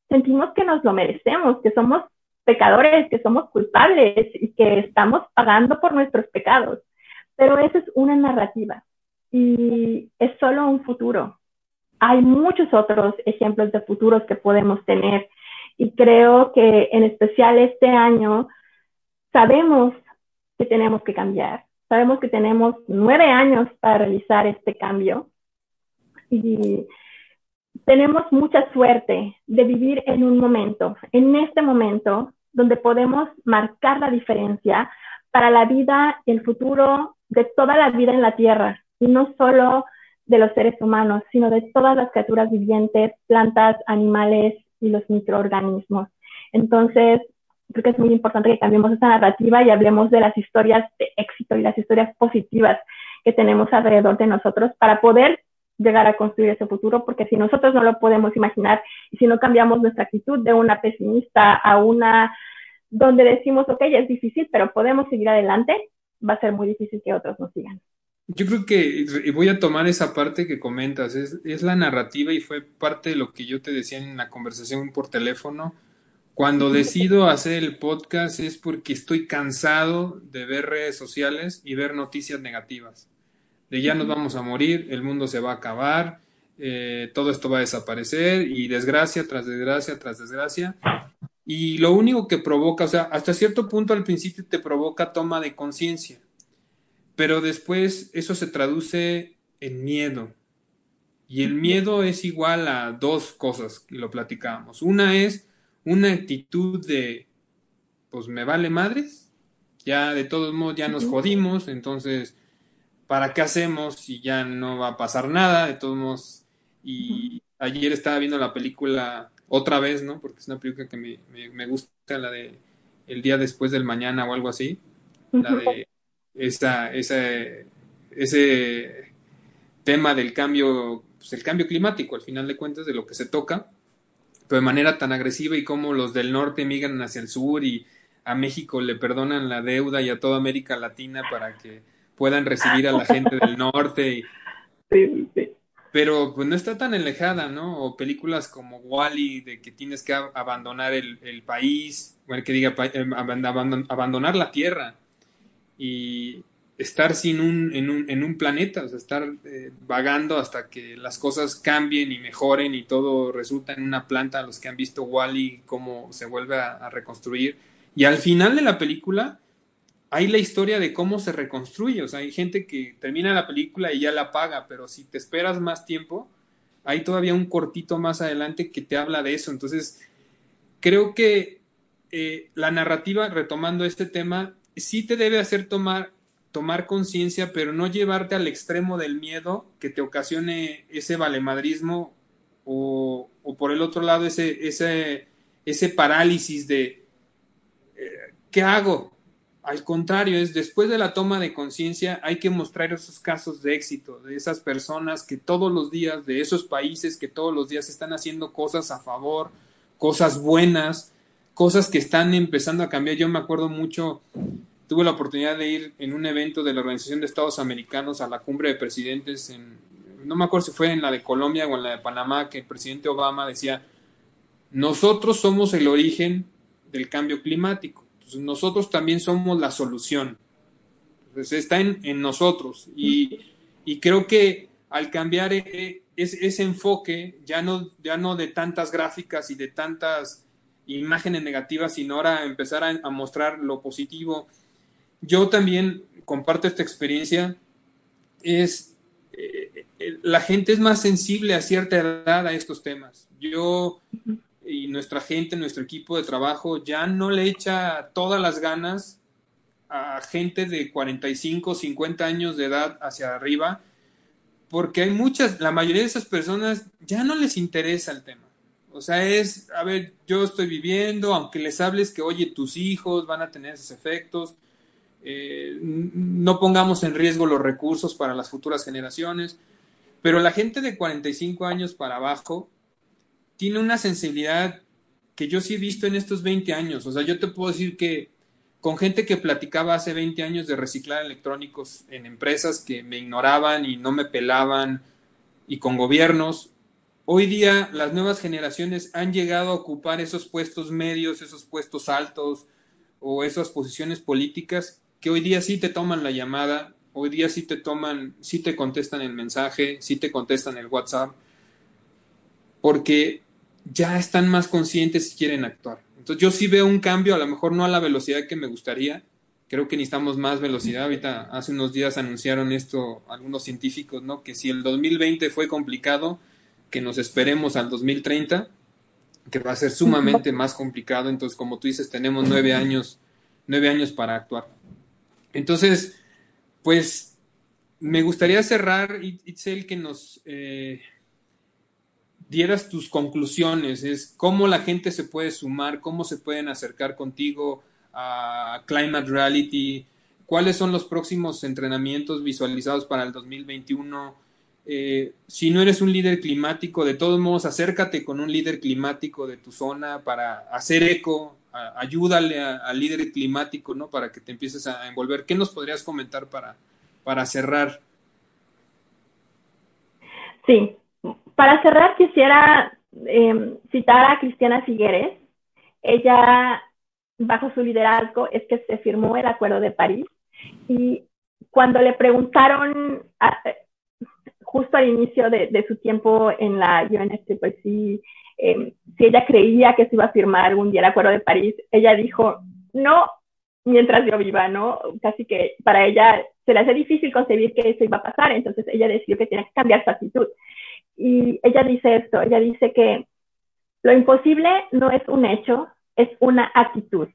sentimos que nos lo merecemos, que somos pecadores, que somos culpables y que estamos pagando por nuestros pecados. Pero eso es una narrativa y es solo un futuro. Hay muchos otros ejemplos de futuros que podemos tener. Y creo que en especial este año sabemos tenemos que cambiar. Sabemos que tenemos nueve años para realizar este cambio. Y tenemos mucha suerte de vivir en un momento, en este momento, donde podemos marcar la diferencia para la vida y el futuro de toda la vida en la Tierra, y no solo de los seres humanos, sino de todas las criaturas vivientes, plantas, animales y los microorganismos. Entonces, creo que es muy importante que cambiemos esa narrativa y hablemos de las historias de éxito y las historias positivas que tenemos alrededor de nosotros para poder llegar a construir ese futuro, porque si nosotros no lo podemos imaginar y si no cambiamos nuestra actitud de una pesimista a una donde decimos, ok, es difícil, pero podemos seguir adelante, va a ser muy difícil que otros nos sigan. Yo creo que voy a tomar esa parte que comentas, es, es la narrativa y fue parte de lo que yo te decía en la conversación por teléfono cuando decido hacer el podcast es porque estoy cansado de ver redes sociales y ver noticias negativas. De ya nos vamos a morir, el mundo se va a acabar, eh, todo esto va a desaparecer y desgracia tras desgracia tras desgracia. Y lo único que provoca, o sea, hasta cierto punto al principio te provoca toma de conciencia, pero después eso se traduce en miedo. Y el miedo es igual a dos cosas, y lo platicábamos. Una es una actitud de, pues me vale madres, ya de todos modos ya nos jodimos, entonces, ¿para qué hacemos si ya no va a pasar nada? De todos modos, y ayer estaba viendo la película otra vez, ¿no? Porque es una película que me, me, gusta, la de El día después del mañana o algo así, la de esa, ese tema del cambio, pues el cambio climático, al final de cuentas, de lo que se toca de manera tan agresiva y como los del norte migran hacia el sur y a México le perdonan la deuda y a toda América Latina para que puedan recibir a la gente del norte. Sí, sí. Pero pues no está tan alejada, ¿no? O películas como Wally, de que tienes que abandonar el, el país, bueno, que diga, eh, abandonar la tierra. Y, estar sin un, en, un, en un planeta, o sea, estar eh, vagando hasta que las cosas cambien y mejoren y todo resulta en una planta, los que han visto Wally, cómo se vuelve a, reconstruir. Y al final de la película hay la historia de cómo se reconstruye, o sea, hay gente que termina la película y ya la paga, pero si te esperas más tiempo, hay todavía un cortito más adelante que te habla de eso. Entonces, creo que eh, la narrativa, retomando este tema, sí te debe hacer tomar tomar conciencia, pero no llevarte al extremo del miedo que te ocasione ese valemadrismo o, por el otro lado ese, ese, ese parálisis de eh, ¿qué hago? Al contrario, es después de la toma de conciencia hay que mostrar esos casos de éxito, de esas personas que todos los días, de esos países que todos los días están haciendo cosas a favor, cosas buenas, cosas que están empezando a cambiar. Yo me acuerdo mucho tuve la oportunidad de ir en un evento de la Organización de Estados Americanos a la cumbre de presidentes en, no me acuerdo si fue en la de Colombia o en la de Panamá, que el presidente Obama decía, nosotros somos el origen del cambio climático, nosotros también somos la solución. Entonces está en, nosotros y, creo que al cambiar eh, ese enfoque, ya no, ya no de tantas gráficas y de tantas imágenes negativas, sino ahora empezar a, mostrar lo positivo. Yo también comparto esta experiencia, es eh, eh, la gente es más sensible a cierta edad a estos temas. Yo y nuestra gente, nuestro equipo de trabajo ya no le echa todas las ganas a gente de 45, 50 años de edad hacia arriba, porque hay muchas, la mayoría de esas personas ya no les interesa el tema. O sea, es, a ver, yo estoy viviendo, aunque les hables que, oye, tus hijos van a tener esos efectos, eh, no pongamos en riesgo los recursos para las futuras generaciones, pero la gente de 45 años para abajo tiene una sensibilidad que yo sí he visto en estos 20 años. O sea, yo te puedo decir que con gente que platicaba hace 20 años de reciclar electrónicos en empresas que me ignoraban y no me pelaban, y con gobiernos, hoy día las nuevas generaciones han llegado a ocupar esos puestos medios, esos puestos altos o esas posiciones políticas que hoy día sí te toman la llamada, hoy día sí te toman, sí te contestan el mensaje, sí te contestan el WhatsApp, porque ya están más conscientes y quieren actuar. Entonces yo sí veo un cambio, a lo mejor no a la velocidad que me gustaría, creo que necesitamos más velocidad. Ahorita hace unos días anunciaron esto algunos científicos, ¿no? Que si el 2020 fue complicado, que nos esperemos al 2030, que va a ser sumamente más complicado. Entonces, como tú dices, tenemos nueve años, nueve años para actuar. Entonces, pues me gustaría cerrar, Itzel, que nos eh, dieras tus conclusiones, es cómo la gente se puede sumar, cómo se pueden acercar contigo a Climate Reality, cuáles son los próximos entrenamientos visualizados para el 2021. Eh, si no eres un líder climático, de todos modos, acércate con un líder climático de tu zona para hacer eco, ayúdale al líder climático, ¿no? Para que te empieces a envolver. ¿Qué nos podrías comentar para, para cerrar? Sí, para cerrar, quisiera em, citar a Cristiana Figueres. Ella, bajo su liderazgo, es que se firmó el Acuerdo de París y cuando le preguntaron justo al inicio de, su tiempo en la UNSC, pues sí, em, si ella creía que se iba a firmar algún día el Acuerdo de París, ella dijo, no, mientras yo viva, ¿no? Casi que para ella se le hace difícil concebir que eso iba a pasar, entonces ella decidió que tenía que cambiar su actitud. Y ella dice esto, ella dice que lo imposible no es un hecho, es una actitud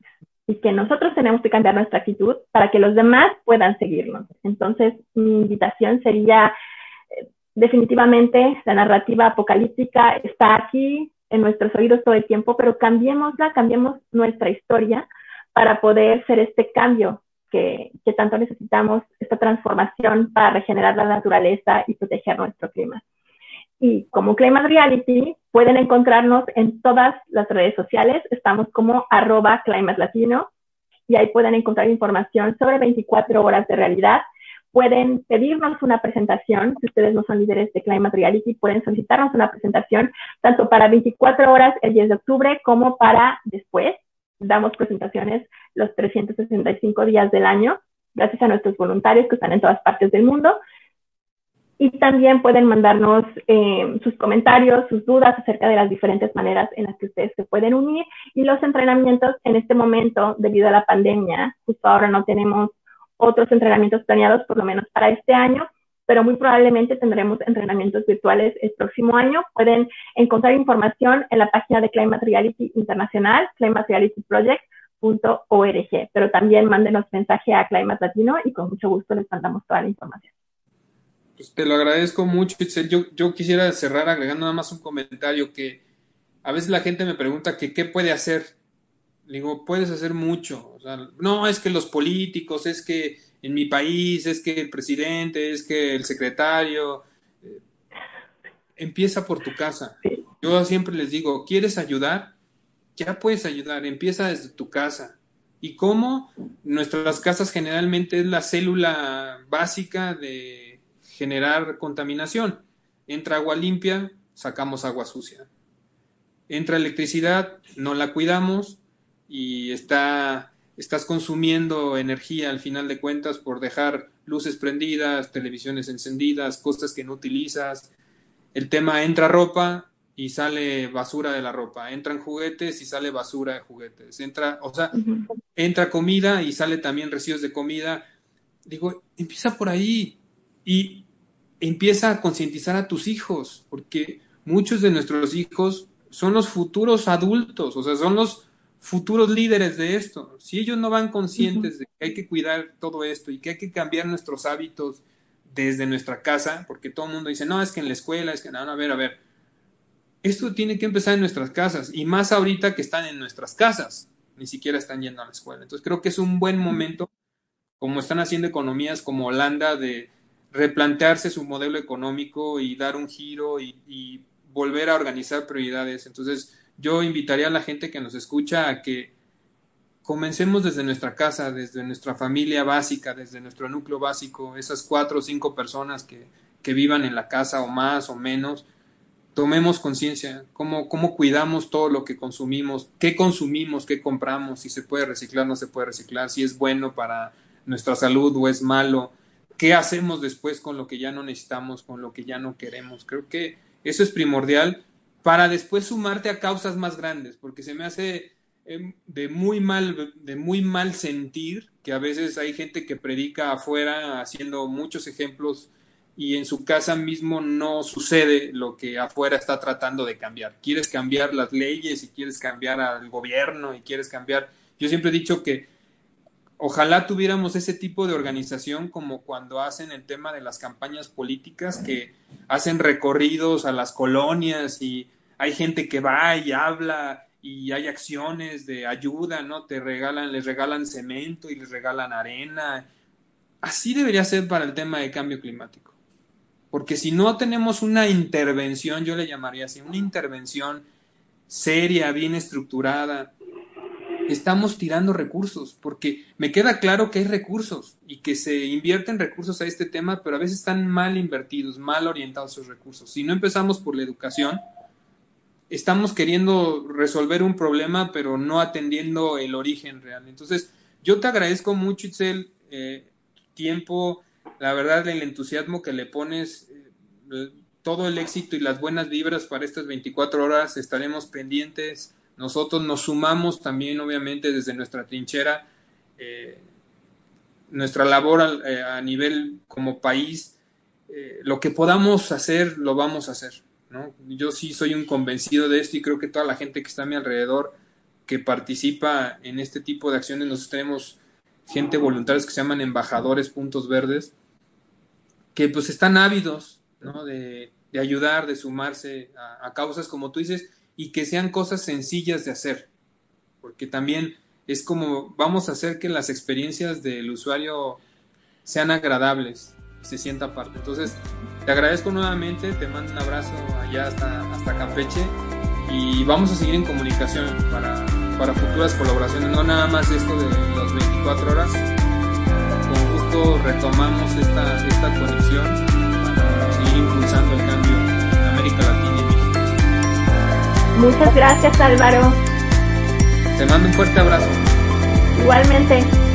y que nosotros tenemos que cambiar nuestra actitud para que los demás puedan seguirnos. Entonces, mi invitación sería, definitivamente, la narrativa apocalíptica está aquí en nuestros oídos todo el tiempo, pero cambiémosla, cambiemos nuestra historia para poder ser este cambio que, tanto necesitamos, esta transformación para regenerar la naturaleza y proteger nuestro clima. Y como Climate Reality, pueden encontrarnos en todas las redes sociales. Estamos como arroba Latino y ahí pueden encontrar información sobre 24 horas de realidad. Pueden pedirnos una presentación, si ustedes no son líderes de Climate Reality, pueden solicitarnos una presentación tanto para 24 horas el 10 de octubre como para después. Damos presentaciones los 365 días del año, gracias a nuestros voluntarios que están en todas partes del mundo. Y también pueden mandarnos eh, sus comentarios, sus dudas acerca de las diferentes maneras en las que ustedes se pueden unir. Y los entrenamientos en este momento, debido a la pandemia, justo ahora no tenemos otros entrenamientos planeados, por lo menos para este año, pero muy probablemente tendremos entrenamientos virtuales el próximo año. Pueden encontrar información en la página de Climate Reality Internacional, climaterealityproject.org, pero también mándenos mensaje a Climate Latino y con mucho gusto les mandamos toda la información. Pues te lo agradezco mucho, Yo, yo quisiera cerrar agregando nada más un comentario que a veces la gente me pregunta que qué puede hacer. Le digo, puedes hacer mucho. no, es que los políticos, es que en mi país, es que el presidente, es que el secretario. Eh, empieza por tu casa. Yo siempre les digo, ¿quieres ayudar? Ya puedes ayudar, empieza desde tu casa. ¿Y cómo? Nuestras casas generalmente es la célula básica de generar contaminación. Entra agua limpia, sacamos agua sucia. Entra electricidad, no la cuidamos y está, estás consumiendo energía al final de cuentas por dejar luces prendidas, televisiones encendidas, cosas que no utilizas. el tema entra ropa y sale basura de la ropa, entran juguetes y sale basura de juguetes, entra, o sea, entra comida y sale también residuos de comida. Digo, empieza por ahí y empieza a concientizar a tus hijos, porque muchos de nuestros hijos son los futuros adultos, o sea, son los futuros líderes de esto. Si ellos no van conscientes de que hay que cuidar todo esto y que hay que cambiar nuestros hábitos desde nuestra casa, porque todo el mundo dice, no, es que en la escuela, es que no, a ver, a ver, esto tiene que empezar en nuestras casas y más ahorita que están en nuestras casas, ni siquiera están yendo a la escuela. Entonces creo que es un buen momento, como están haciendo economías como Holanda, de replantearse su modelo económico y dar un giro y, y volver a organizar prioridades. Entonces yo invitaría a la gente que nos escucha a que comencemos desde nuestra casa, desde nuestra familia básica, desde nuestro núcleo básico, esas cuatro o cinco personas que, que vivan en la casa o más o menos, tomemos conciencia, cómo, cómo cuidamos todo lo que consumimos, qué consumimos, qué compramos, si se puede reciclar, no se puede reciclar, si es bueno para nuestra salud o es malo, qué hacemos después con lo que ya no necesitamos, con lo que ya no queremos. Creo que eso es primordial para después sumarte a causas más grandes, porque se me hace Em, de muy mal, de muy mal sentir, que a veces hay gente que predica afuera haciendo muchos ejemplos y en su casa mismo no sucede lo que afuera está tratando de cambiar. Quieres cambiar las leyes y quieres cambiar al gobierno y quieres cambiar. Yo siempre he dicho que ojalá tuviéramos ese tipo de organización como cuando hacen el tema de las campañas políticas que hacen recorridos a las colonias y hay gente que va y habla y hay acciones de ayuda, ¿no? Te regalan, les regalan cemento y les regalan arena. Así debería ser para el tema de cambio climático. Porque si no tenemos una intervención, yo le llamaría así, una intervención seria, bien estructurada, estamos tirando recursos, porque me queda claro que hay recursos y que se invierten recursos a este tema, pero a veces están mal invertidos, mal orientados esos recursos. Si no empezamos por la educación, estamos queriendo resolver un problema, pero no atendiendo el origen real. Entonces, yo te agradezco mucho, Itzel, eh, tiempo, la verdad, el entusiasmo que le pones, eh, todo el éxito y las buenas vibras para estas 24 horas. Estaremos pendientes. Nosotros nos sumamos también, obviamente, desde nuestra trinchera. Eh, nuestra labor a, nivel como país, lo que podamos hacer, lo vamos a hacer yo sí soy un convencido de esto y creo que toda la gente que está a mi alrededor que participa en este tipo de acciones, nosotros tenemos gente voluntaria que se llaman embajadores puntos verdes, que pues están ávidos, De, ayudar, de sumarse a, causas como tú dices y que sean cosas sencillas de hacer, porque también es como vamos a hacer que las experiencias del usuario sean agradables, se sienta parte. Entonces, te agradezco nuevamente, te mando un abrazo allá hasta, hasta Campeche y vamos a seguir en comunicación para, para futuras colaboraciones, no nada más esto de las 24 horas. Con gusto retomamos esta, esta conexión para seguir impulsando el cambio en América Latina y México. Muchas gracias Álvaro. Te mando un fuerte abrazo. Igualmente.